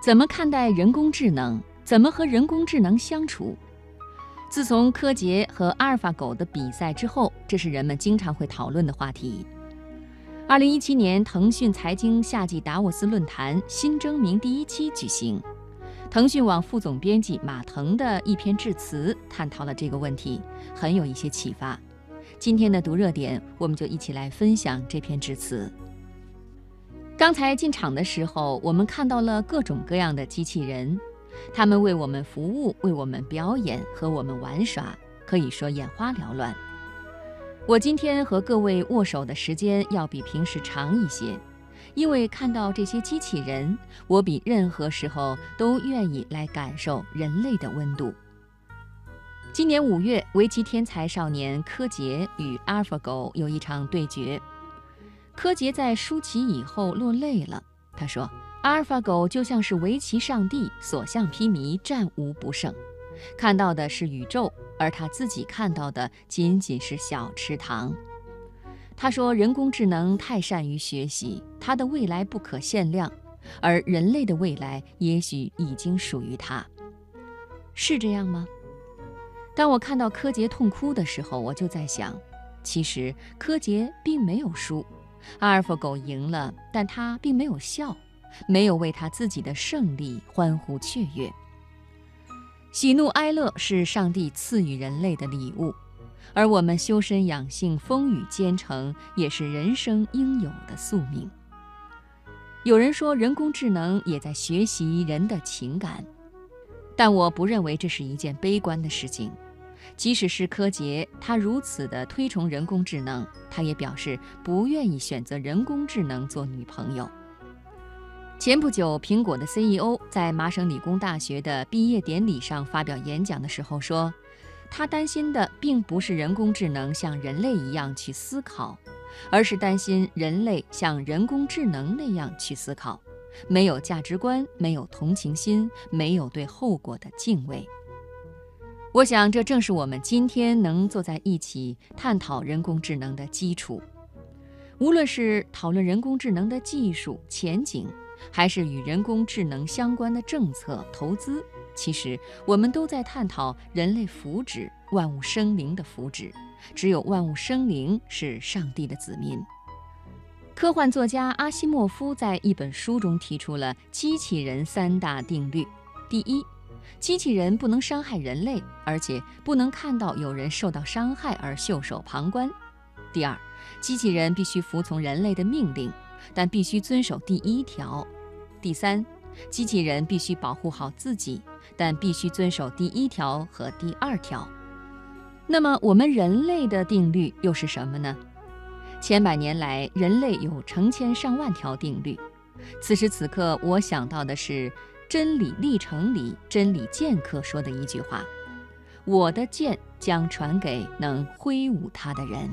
怎么看待人工智能？怎么和人工智能相处？自从柯洁和阿尔法狗的比赛之后，这是人们经常会讨论的话题。二零一七年，腾讯财经夏季达沃斯论坛新征名第一期举行，腾讯网副总编辑马腾的一篇致辞探讨了这个问题，很有一些启发。今天的读热点，我们就一起来分享这篇致辞。刚才进场的时候，我们看到了各种各样的机器人。他们为我们服务，为我们表演，和我们玩耍，可以说眼花缭乱。我今天和各位握手的时间要比平时长一些，因为看到这些机器人，我比任何时候都愿意来感受人类的温度。今年五月，围棋天才少年柯洁与阿尔法狗有一场对决，柯洁在输棋以后落泪了，他说。阿尔法狗就像是围棋上帝，所向披靡，战无不胜。看到的是宇宙，而他自己看到的仅仅是小池塘。他说：“人工智能太善于学习，它的未来不可限量，而人类的未来也许已经属于它。”是这样吗？当我看到柯洁痛哭的时候，我就在想，其实柯洁并没有输，阿尔法狗赢了，但他并没有笑。没有为他自己的胜利欢呼雀跃。喜怒哀乐是上帝赐予人类的礼物，而我们修身养性、风雨兼程，也是人生应有的宿命。有人说，人工智能也在学习人的情感，但我不认为这是一件悲观的事情。即使是柯洁，他如此的推崇人工智能，他也表示不愿意选择人工智能做女朋友。前不久，苹果的 CEO 在麻省理工大学的毕业典礼上发表演讲的时候说，他担心的并不是人工智能像人类一样去思考，而是担心人类像人工智能那样去思考，没有价值观，没有同情心，没有对后果的敬畏。我想，这正是我们今天能坐在一起探讨人工智能的基础。无论是讨论人工智能的技术前景，还是与人工智能相关的政策、投资，其实我们都在探讨人类福祉、万物生灵的福祉。只有万物生灵是上帝的子民。科幻作家阿西莫夫在一本书中提出了机器人三大定律：第一，机器人不能伤害人类，而且不能看到有人受到伤害而袖手旁观；第二，机器人必须服从人类的命令。但必须遵守第一条。第三，机器人必须保护好自己，但必须遵守第一条和第二条。那么，我们人类的定律又是什么呢？千百年来，人类有成千上万条定律。此时此刻，我想到的是《真理历程》里真理剑客说的一句话：“我的剑将传给能挥舞它的人。”